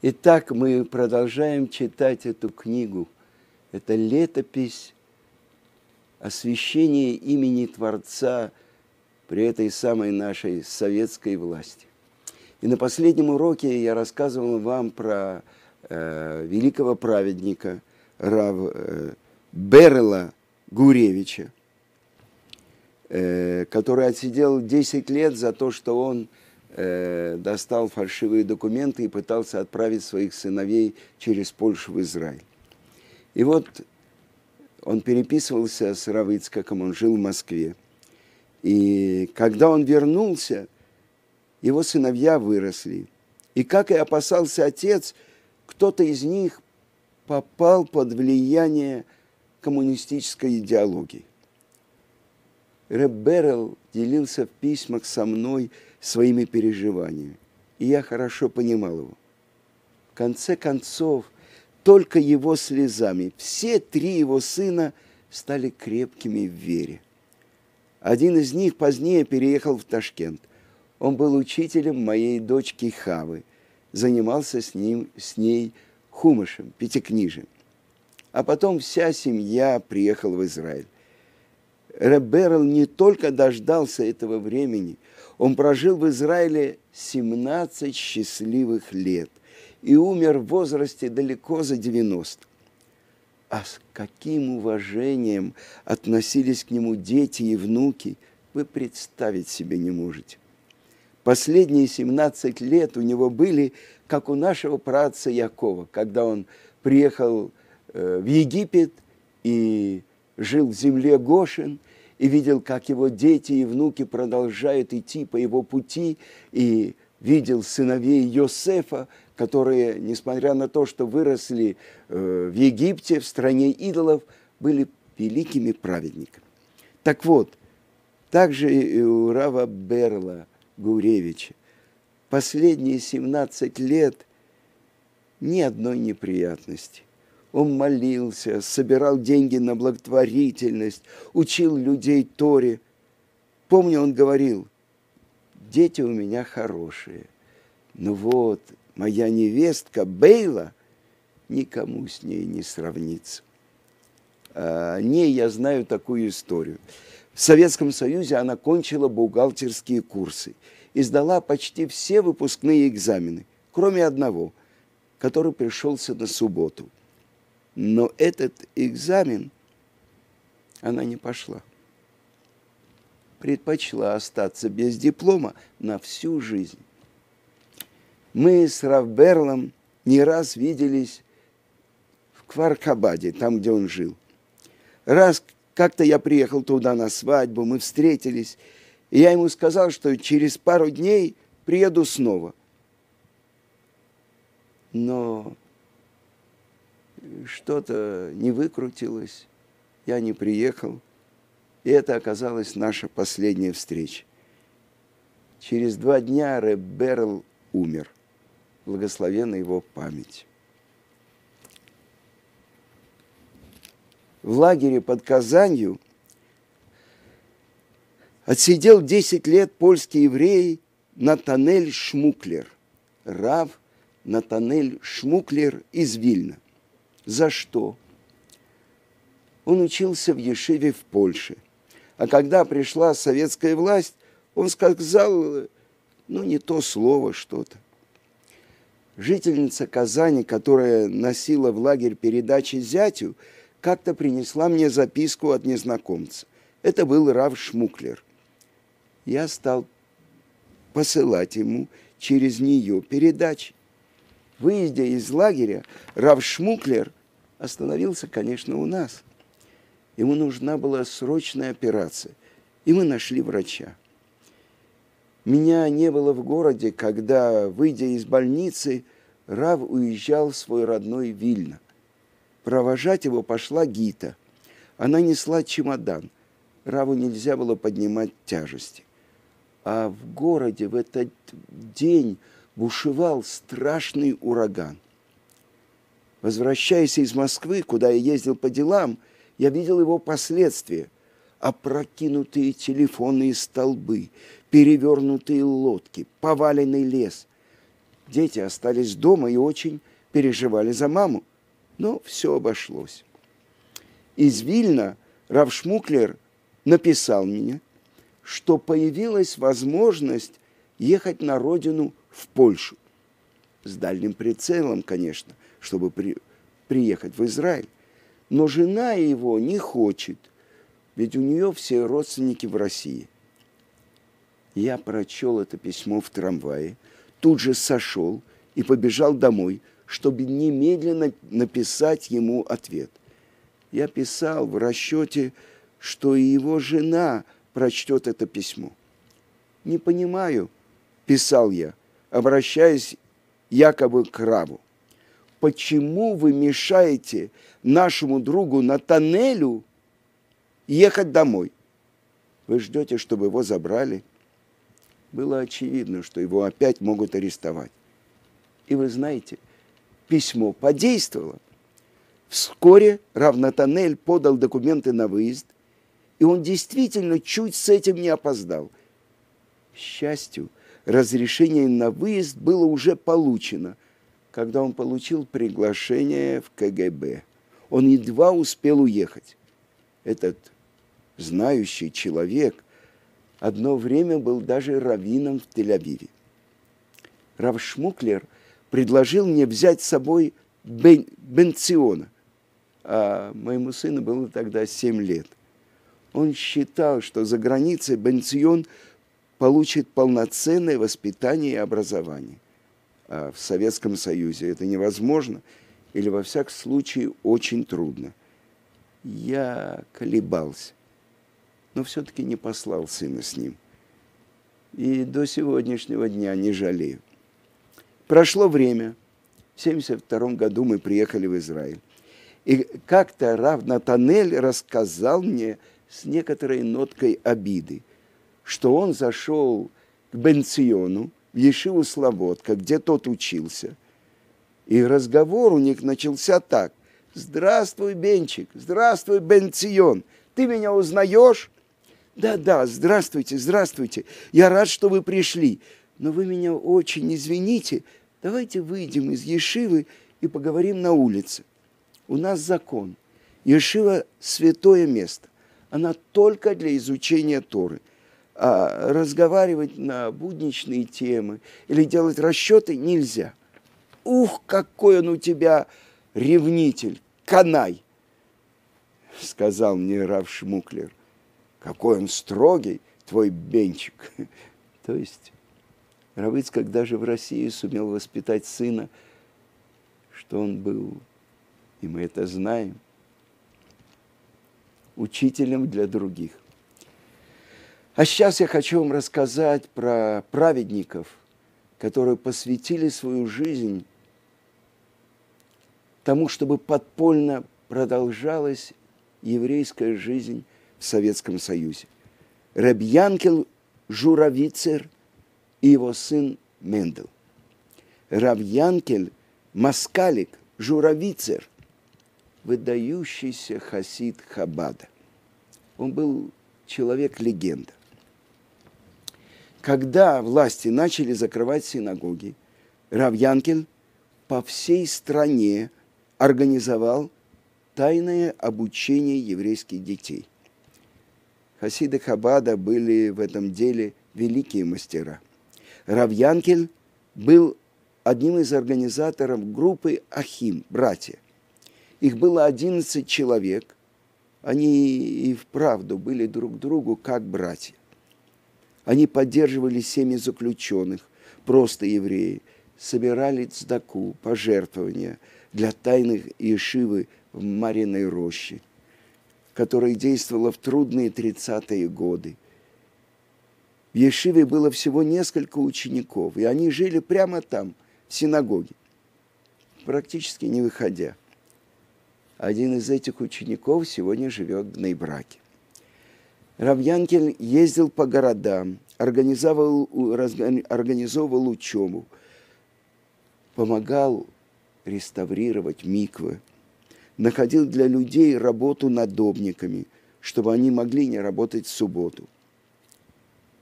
Итак, мы продолжаем читать эту книгу. Это летопись освящения имени Творца при этой самой нашей советской власти. И на последнем уроке я рассказывал вам про э, великого праведника Рав э, Берла Гуревича, э, который отсидел 10 лет за то, что он достал фальшивые документы и пытался отправить своих сыновей через Польшу в Израиль. И вот он переписывался с Равицкаком, он жил в Москве. И когда он вернулся, его сыновья выросли. И как и опасался отец, кто-то из них попал под влияние коммунистической идеологии. Беррелл делился в письмах со мной – своими переживаниями. И я хорошо понимал его. В конце концов, только его слезами все три его сына стали крепкими в вере. Один из них позднее переехал в Ташкент. Он был учителем моей дочки Хавы, занимался с, ним, с ней хумышем, пятикнижем. А потом вся семья приехала в Израиль. Реберл не только дождался этого времени – он прожил в Израиле 17 счастливых лет и умер в возрасте далеко за 90. А с каким уважением относились к нему дети и внуки, вы представить себе не можете. Последние 17 лет у него были, как у нашего праца Якова, когда он приехал э, в Египет и жил в земле Гошин – и видел, как его дети и внуки продолжают идти по его пути, и видел сыновей Йосефа, которые, несмотря на то, что выросли э, в Египте, в стране идолов, были великими праведниками. Так вот, также и у Рава Берла Гуревича последние 17 лет ни одной неприятности. Он молился, собирал деньги на благотворительность, учил людей Торе. Помню, он говорил, дети у меня хорошие. Но вот моя невестка Бейла, никому с ней не сравнится. А о ней я знаю такую историю. В Советском Союзе она кончила бухгалтерские курсы и сдала почти все выпускные экзамены, кроме одного, который пришелся на субботу – но этот экзамен она не пошла. Предпочла остаться без диплома на всю жизнь. Мы с Равберлом не раз виделись в Кваркабаде, там, где он жил. Раз как-то я приехал туда на свадьбу, мы встретились, и я ему сказал, что через пару дней приеду снова. Но что-то не выкрутилось, я не приехал. И это оказалась наша последняя встреча. Через два дня Рэб Берл умер. Благословена его память. В лагере под Казанью отсидел 10 лет польский еврей Натанель Шмуклер, Рав Натанель Шмуклер из Вильна – за что? Он учился в Ешиве в Польше. А когда пришла советская власть, он сказал, ну, не то слово что-то. Жительница Казани, которая носила в лагерь передачи зятю, как-то принесла мне записку от незнакомца. Это был Рав Шмуклер. Я стал посылать ему через нее передачи. Выйдя из лагеря, Рав Шмуклер остановился, конечно, у нас. Ему нужна была срочная операция, и мы нашли врача. Меня не было в городе, когда, выйдя из больницы, Рав уезжал в свой родной Вильно. Провожать его пошла Гита. Она несла чемодан. Раву нельзя было поднимать тяжести. А в городе в этот день бушевал страшный ураган. Возвращаясь из Москвы, куда я ездил по делам, я видел его последствия. Опрокинутые телефонные столбы, перевернутые лодки, поваленный лес. Дети остались дома и очень переживали за маму. Но все обошлось. Из Вильна Рав Шмуклер написал мне, что появилась возможность ехать на родину в Польшу. С дальним прицелом, конечно, чтобы при, приехать в Израиль. Но жена его не хочет, ведь у нее все родственники в России. Я прочел это письмо в трамвае, тут же сошел и побежал домой, чтобы немедленно написать ему ответ. Я писал в расчете, что и его жена прочтет это письмо. Не понимаю, писал я, обращаясь якобы к Раву почему вы мешаете нашему другу Натанелю ехать домой? Вы ждете, чтобы его забрали? Было очевидно, что его опять могут арестовать. И вы знаете, письмо подействовало. Вскоре Рав Натанель подал документы на выезд, и он действительно чуть с этим не опоздал. К счастью, разрешение на выезд было уже получено – когда он получил приглашение в КГБ. Он едва успел уехать. Этот знающий человек одно время был даже раввином в Тель-Авиве. Рав Шмуклер предложил мне взять с собой Бен, Бенциона, а моему сыну было тогда 7 лет. Он считал, что за границей Бенцион получит полноценное воспитание и образование. А в Советском Союзе это невозможно или, во всяком случае, очень трудно. Я колебался, но все-таки не послал сына с ним. И до сегодняшнего дня не жалею. Прошло время. В 1972 году мы приехали в Израиль. И как-то Рав Натанель рассказал мне с некоторой ноткой обиды, что он зашел к Бенциону, в Ешиву Слободка, где тот учился. И разговор у них начался так. «Здравствуй, Бенчик! Здравствуй, Бенцион! Ты меня узнаешь?» «Да-да, здравствуйте, здравствуйте! Я рад, что вы пришли, но вы меня очень извините. Давайте выйдем из Ешивы и поговорим на улице. У нас закон. Ешива – святое место. Она только для изучения Торы – а разговаривать на будничные темы или делать расчеты нельзя. Ух, какой он у тебя ревнитель, канай, сказал мне Рав Шмуклер. Какой он строгий, твой бенчик. То есть Равыцкак даже в России сумел воспитать сына, что он был, и мы это знаем, учителем для других. А сейчас я хочу вам рассказать про праведников, которые посвятили свою жизнь тому, чтобы подпольно продолжалась еврейская жизнь в Советском Союзе. Рабьянкел Журавицер и его сын Мендел. Равьянкель Маскалик Журавицер, выдающийся хасид Хабада. Он был человек-легенда. Когда власти начали закрывать синагоги, Рав по всей стране организовал тайное обучение еврейских детей. Хасиды Хабада были в этом деле великие мастера. Рав был одним из организаторов группы Ахим, братья. Их было 11 человек. Они и вправду были друг другу как братья. Они поддерживали семьи заключенных, просто евреи, собирали цдаку, пожертвования для тайных Иешивы в Мариной роще, которая действовала в трудные 30-е годы. В Ешиве было всего несколько учеников, и они жили прямо там, в синагоге, практически не выходя. Один из этих учеников сегодня живет в Нейбраке. Равьянкель ездил по городам, организовывал, организовывал учебу, помогал реставрировать миквы, находил для людей работу надобниками, чтобы они могли не работать в субботу.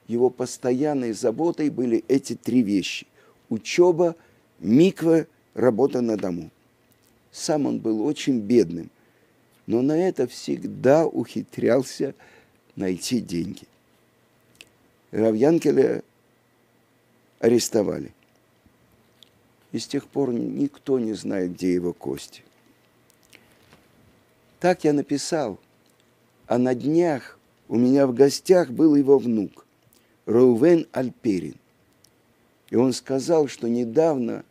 Его постоянной заботой были эти три вещи – учеба, миква – работа на дому. Сам он был очень бедным, но на это всегда ухитрялся найти деньги. Равьянкеля арестовали. И с тех пор никто не знает, где его кости. Так я написал. А на днях у меня в гостях был его внук, Роувен Альперин. И он сказал, что недавно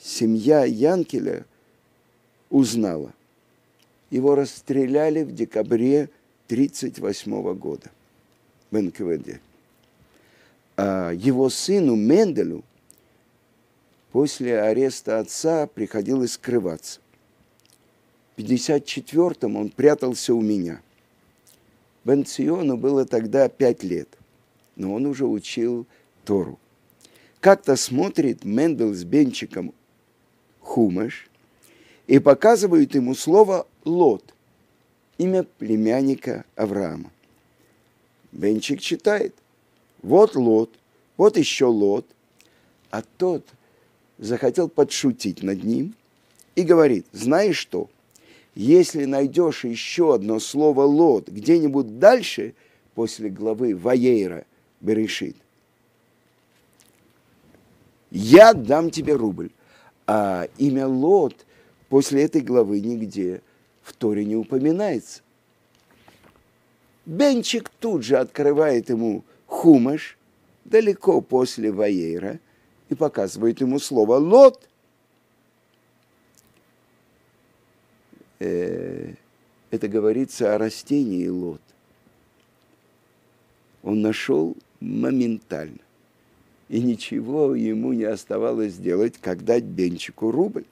семья Янкеля узнала. Его расстреляли в декабре 1938 года в НКВД. А его сыну Менделю после ареста отца приходилось скрываться. В 54-м он прятался у меня. Бенциону было тогда пять лет, но он уже учил Тору. Как-то смотрит Мендел с Бенчиком Хумаш и показывают ему слово «лот», имя племянника Авраама. Бенчик читает. Вот Лот, вот еще Лот. А тот захотел подшутить над ним и говорит, знаешь что, если найдешь еще одно слово «лот» где-нибудь дальше, после главы Ваейра Берешит, я дам тебе рубль. А имя Лот после этой главы нигде в Торе не упоминается. Бенчик тут же открывает ему хумаш, далеко после Ваейра, и показывает ему слово «лот». Э, это говорится о растении лот. Он нашел моментально. И ничего ему не оставалось сделать, как дать Бенчику рубль.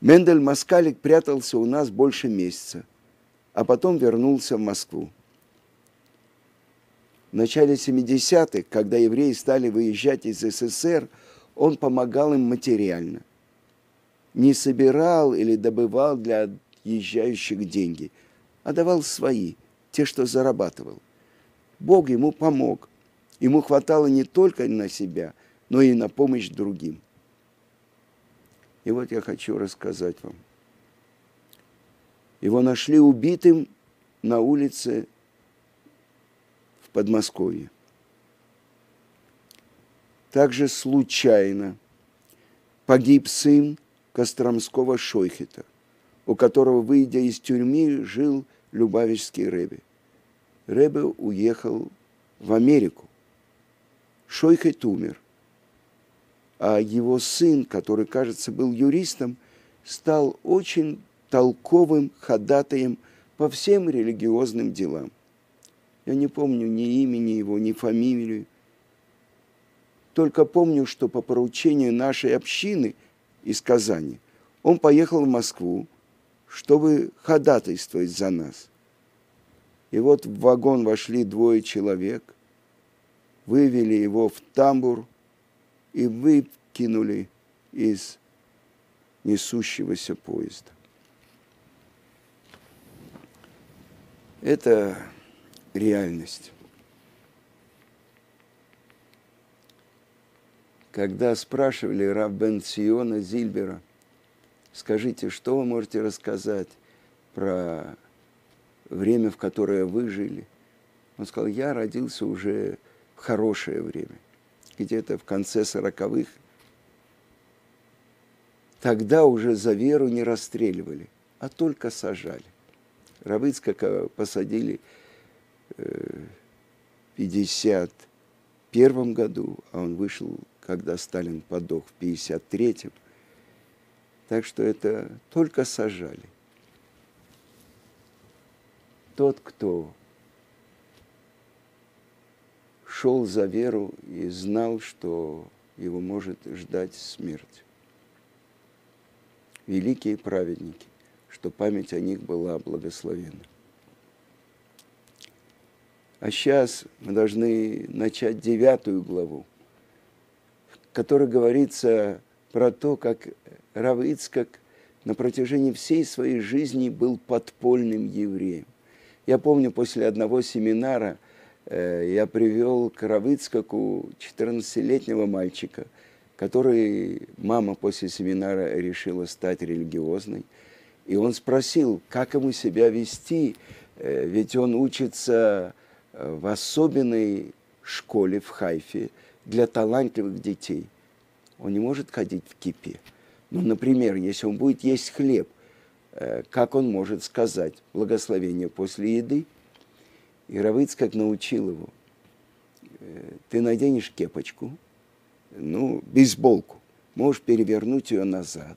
Мендель Маскалик прятался у нас больше месяца, а потом вернулся в Москву. В начале 70-х, когда евреи стали выезжать из СССР, он помогал им материально. Не собирал или добывал для отъезжающих деньги, а давал свои, те, что зарабатывал. Бог ему помог. Ему хватало не только на себя, но и на помощь другим. И вот я хочу рассказать вам. Его нашли убитым на улице в Подмосковье. Также случайно погиб сын Костромского Шойхета, у которого, выйдя из тюрьмы, жил Любавичский Рэбе. Рэбе уехал в Америку. Шойхет умер – а его сын, который, кажется, был юристом, стал очень толковым ходатаем по всем религиозным делам. Я не помню ни имени его, ни фамилию. Только помню, что по поручению нашей общины из Казани он поехал в Москву, чтобы ходатайствовать за нас. И вот в вагон вошли двое человек, вывели его в тамбур – и выкинули из несущегося поезда. Это реальность. Когда спрашивали Рав Бен Сиона Зильбера, скажите, что вы можете рассказать про время, в которое вы жили? Он сказал, я родился уже в хорошее время где-то в конце сороковых, тогда уже за веру не расстреливали, а только сажали. Равыцкака посадили э, в 51 году, а он вышел, когда Сталин подох в 53-м. Так что это только сажали. Тот, кто шел за веру и знал, что его может ждать смерть. Великие праведники, что память о них была благословена. А сейчас мы должны начать девятую главу, в которой говорится про то, как Рав Ицкак на протяжении всей своей жизни был подпольным евреем. Я помню, после одного семинара – я привел к Равыцкаку 14-летнего мальчика, который мама после семинара решила стать религиозной. И он спросил, как ему себя вести, э, ведь он учится э, в особенной школе в Хайфе для талантливых детей. Он не может ходить в кипе. Ну, например, если он будет есть хлеб, э, как он может сказать благословение после еды? И Равыц как научил его. Ты наденешь кепочку, ну, бейсболку, можешь перевернуть ее назад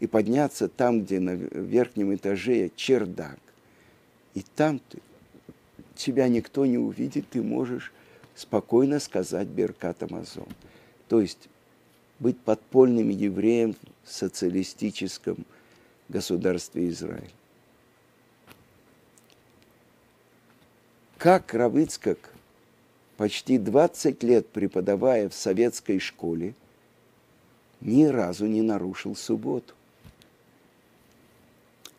и подняться там, где на верхнем этаже чердак. И там ты, тебя никто не увидит, ты можешь спокойно сказать Беркат Амазон. То есть быть подпольным евреем в социалистическом государстве Израиль. Как Равицкак почти 20 лет преподавая в советской школе, ни разу не нарушил субботу.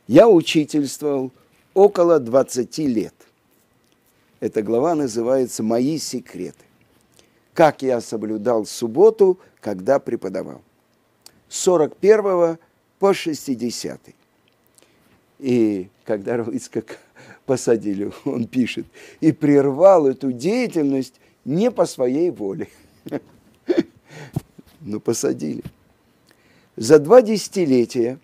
Я учительствовал около 20 лет. Эта глава называется «Мои секреты». Как я соблюдал субботу, когда преподавал. С 41 по 60. И когда Равицкак посадили, он пишет, и прервал эту деятельность не по своей воле. Ну, посадили. За два десятилетия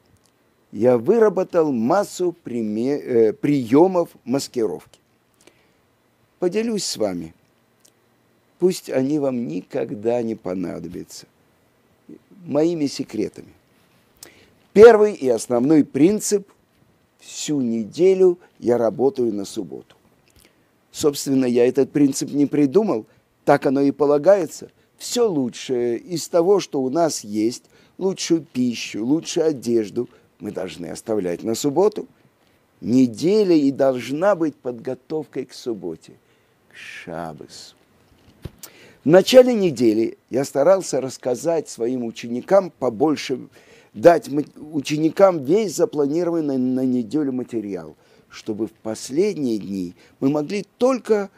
я выработал массу э, приемов маскировки. Поделюсь с вами. Пусть они вам никогда не понадобятся. Моими секретами. Первый и основной принцип – всю неделю я работаю на субботу. Собственно, я этот принцип не придумал, так оно и полагается. Все лучшее из того, что у нас есть, лучшую пищу, лучшую одежду, мы должны оставлять на субботу. Неделя и должна быть подготовкой к субботе, к шабасу. В начале недели я старался рассказать своим ученикам побольше дать ученикам весь запланированный на неделю материал, чтобы в последние дни мы могли только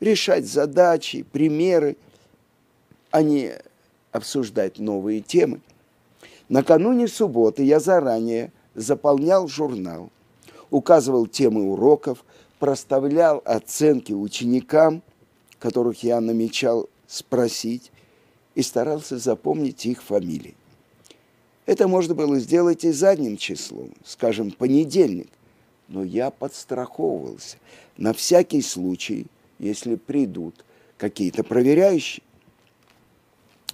решать задачи, примеры, а не обсуждать новые темы. Накануне субботы я заранее заполнял журнал, указывал темы уроков, проставлял оценки ученикам, которых я намечал спросить, и старался запомнить их фамилии. Это можно было сделать и задним числом, скажем, понедельник. Но я подстраховывался на всякий случай, если придут какие-то проверяющие.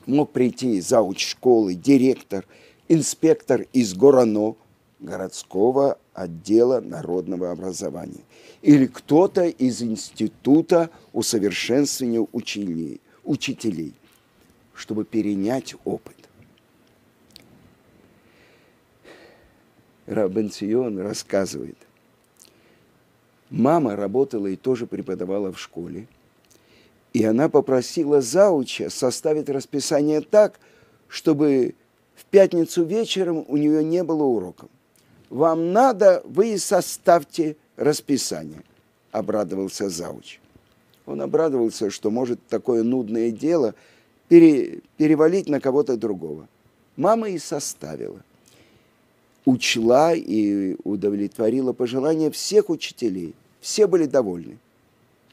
Мог прийти зауч школы, директор, инспектор из Горано, городского отдела народного образования, или кто-то из института усовершенствования учителей, учителей, чтобы перенять опыт. Рабенцион рассказывает. Мама работала и тоже преподавала в школе. И она попросила зауча составить расписание так, чтобы в пятницу вечером у нее не было уроков. Вам надо, вы составьте расписание, обрадовался зауч. Он обрадовался, что может такое нудное дело пере, перевалить на кого-то другого. Мама и составила – учла и удовлетворила пожелания всех учителей. Все были довольны,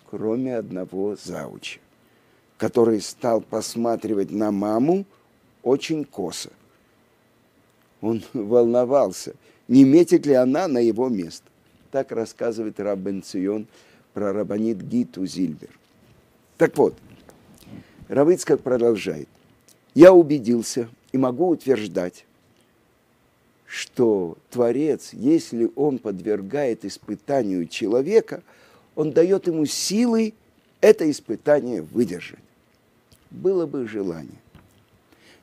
кроме одного зауча, который стал посматривать на маму очень косо. Он волновался, не метит ли она на его место. Так рассказывает Раббен Цион про Рабанит Гиту Зильбер. Так вот, Равыцкак продолжает. Я убедился и могу утверждать, что Творец, если он подвергает испытанию человека, он дает ему силы это испытание выдержать. Было бы желание.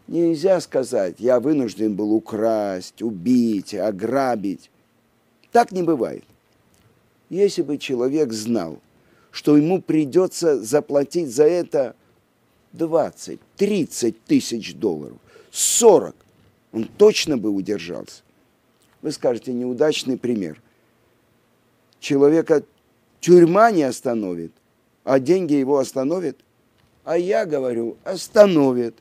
Нельзя сказать, я вынужден был украсть, убить, ограбить. Так не бывает. Если бы человек знал, что ему придется заплатить за это 20, 30 тысяч долларов, 40, он точно бы удержался. Вы скажете, неудачный пример. Человека тюрьма не остановит, а деньги его остановят. А я говорю, остановит.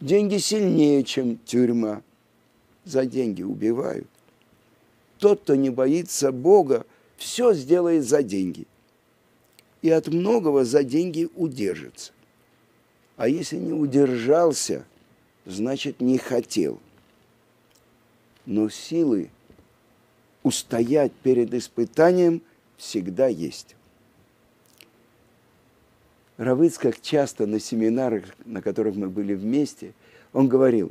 Деньги сильнее, чем тюрьма. За деньги убивают. Тот, кто не боится Бога, все сделает за деньги. И от многого за деньги удержится. А если не удержался, значит не хотел. Но силы устоять перед испытанием всегда есть. Равыцкак часто на семинарах, на которых мы были вместе, он говорил,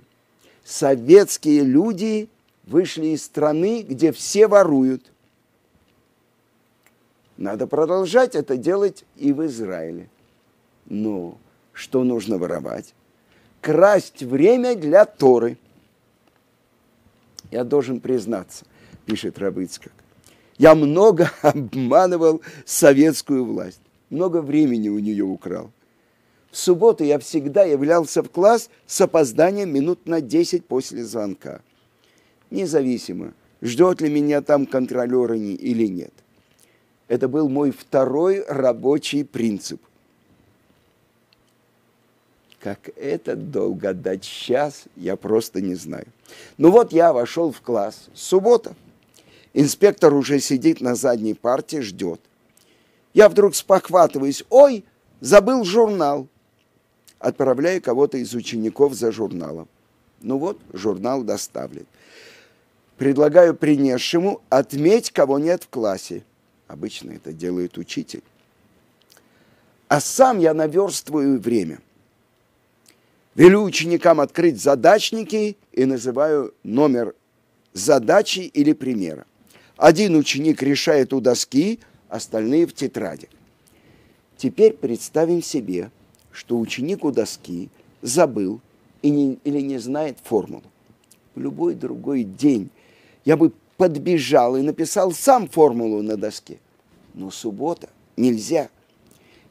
советские люди вышли из страны, где все воруют. Надо продолжать это делать и в Израиле. Но что нужно воровать? Красть время для Торы. Я должен признаться, пишет Рабыцкак, я много обманывал советскую власть много времени у нее украл. В субботу я всегда являлся в класс с опозданием минут на 10 после звонка. Независимо, ждет ли меня там контролер или нет. Это был мой второй рабочий принцип. Как это долго дать сейчас, я просто не знаю. Ну вот я вошел в класс. Суббота. Инспектор уже сидит на задней парте, ждет я вдруг спохватываюсь, ой, забыл журнал. Отправляю кого-то из учеников за журналом. Ну вот, журнал доставлен. Предлагаю принесшему отметь, кого нет в классе. Обычно это делает учитель. А сам я наверстываю время. Велю ученикам открыть задачники и называю номер задачи или примера. Один ученик решает у доски, остальные в тетради. Теперь представим себе, что ученик у доски забыл и не, или не знает формулу. В любой другой день я бы подбежал и написал сам формулу на доске. Но суббота нельзя.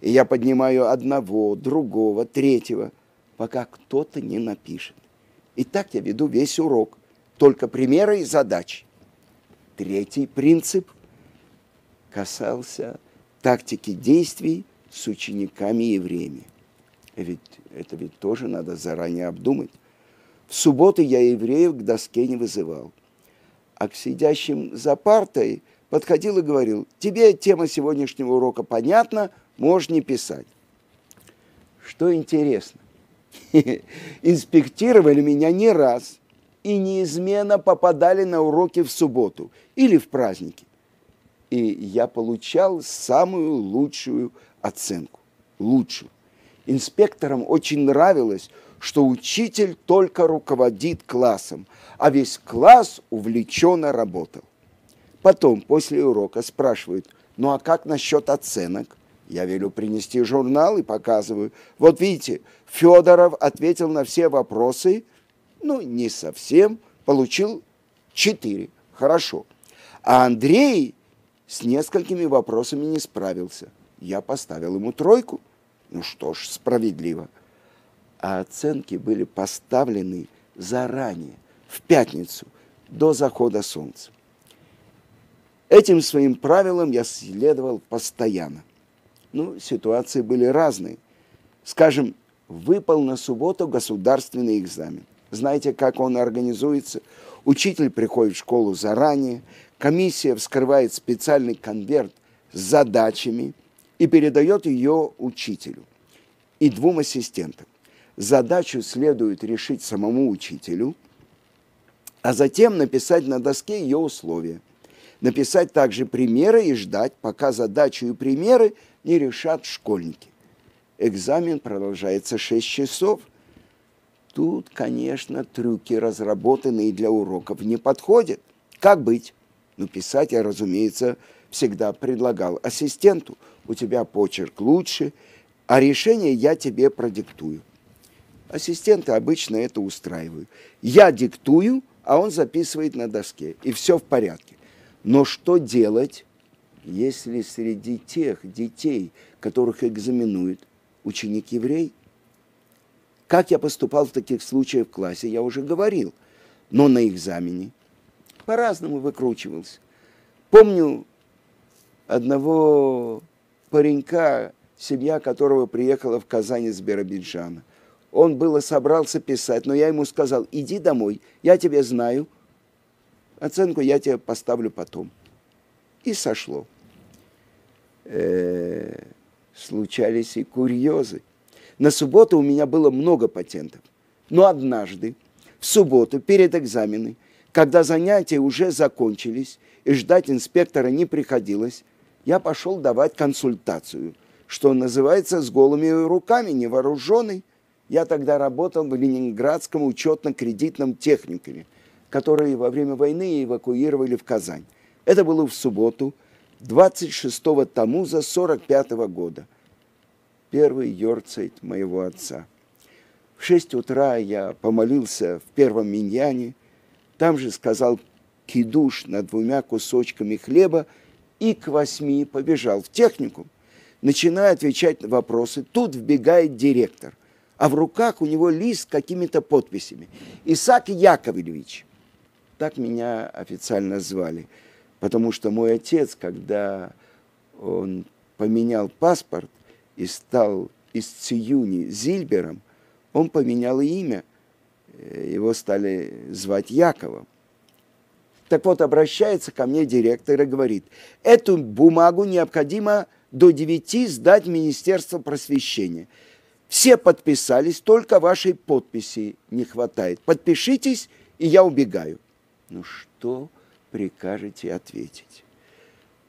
И я поднимаю одного, другого, третьего, пока кто-то не напишет. И так я веду весь урок, только примеры и задачи. Третий принцип касался тактики действий с учениками евреями. Ведь это ведь тоже надо заранее обдумать. В субботу я евреев к доске не вызывал. А к сидящим за партой подходил и говорил, тебе тема сегодняшнего урока понятна, можешь не писать. Что интересно, инспектировали меня не раз и неизменно попадали на уроки в субботу или в праздники и я получал самую лучшую оценку. Лучшую. Инспекторам очень нравилось, что учитель только руководит классом, а весь класс увлеченно работал. Потом, после урока, спрашивают, ну а как насчет оценок? Я велю принести журнал и показываю. Вот видите, Федоров ответил на все вопросы, ну, не совсем, получил четыре. Хорошо. А Андрей с несколькими вопросами не справился. Я поставил ему тройку. Ну что ж, справедливо. А оценки были поставлены заранее, в пятницу, до захода солнца. Этим своим правилам я следовал постоянно. Ну, ситуации были разные. Скажем, выпал на субботу государственный экзамен. Знаете, как он организуется? Учитель приходит в школу заранее, комиссия вскрывает специальный конверт с задачами и передает ее учителю и двум ассистентам. Задачу следует решить самому учителю, а затем написать на доске ее условия. Написать также примеры и ждать, пока задачу и примеры не решат школьники. Экзамен продолжается 6 часов. Тут, конечно, трюки, разработанные для уроков, не подходят. Как быть? Ну, писать я, разумеется, всегда предлагал ассистенту. У тебя почерк лучше, а решение я тебе продиктую. Ассистенты обычно это устраивают. Я диктую, а он записывает на доске, и все в порядке. Но что делать, если среди тех детей, которых экзаменуют, ученик еврей? Как я поступал в таких случаях в классе, я уже говорил. Но на экзамене по-разному выкручивался. Помню одного паренька, семья которого приехала в Казань из Биробиджана. Он было собрался писать, но я ему сказал, иди домой, я тебя знаю, оценку я тебе поставлю потом. И сошло. Э-э- случались и курьезы. На субботу у меня было много патентов. Но однажды, в субботу, перед экзаменом, когда занятия уже закончились и ждать инспектора не приходилось, я пошел давать консультацию, что называется, с голыми руками, невооруженный. Я тогда работал в Ленинградском учетно-кредитном техникуме, который во время войны эвакуировали в Казань. Это было в субботу, 26-го Тамуза 45 -го года. Первый йорцайт моего отца. В 6 утра я помолился в первом миньяне, там же сказал кидуш над двумя кусочками хлеба и к восьми побежал в технику. Начинаю отвечать на вопросы. Тут вбегает директор, а в руках у него лист с какими-то подписями. Исаак Яковлевич. Так меня официально звали. Потому что мой отец, когда он поменял паспорт и стал из Циюни Зильбером, он поменял имя. Его стали звать Яковом. Так вот, обращается ко мне директор и говорит, эту бумагу необходимо до 9 сдать Министерство просвещения. Все подписались, только вашей подписи не хватает. Подпишитесь, и я убегаю. Ну что прикажете ответить?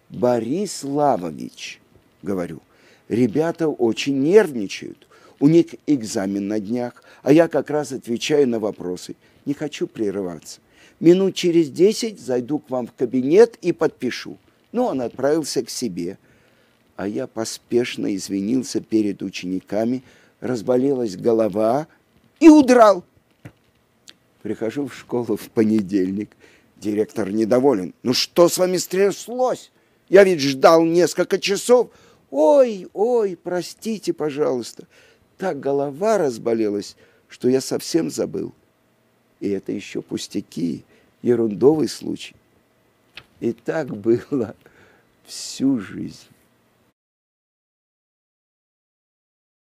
Борис Лавович, говорю, ребята очень нервничают. У них экзамен на днях, а я как раз отвечаю на вопросы. Не хочу прерываться. Минут через десять зайду к вам в кабинет и подпишу. Ну, он отправился к себе. А я поспешно извинился перед учениками, разболелась голова и удрал. Прихожу в школу в понедельник. Директор недоволен. Ну что с вами стряслось? Я ведь ждал несколько часов. Ой, ой, простите, пожалуйста. Так голова разболелась, что я совсем забыл. И это еще пустяки, ерундовый случай. И так было всю жизнь.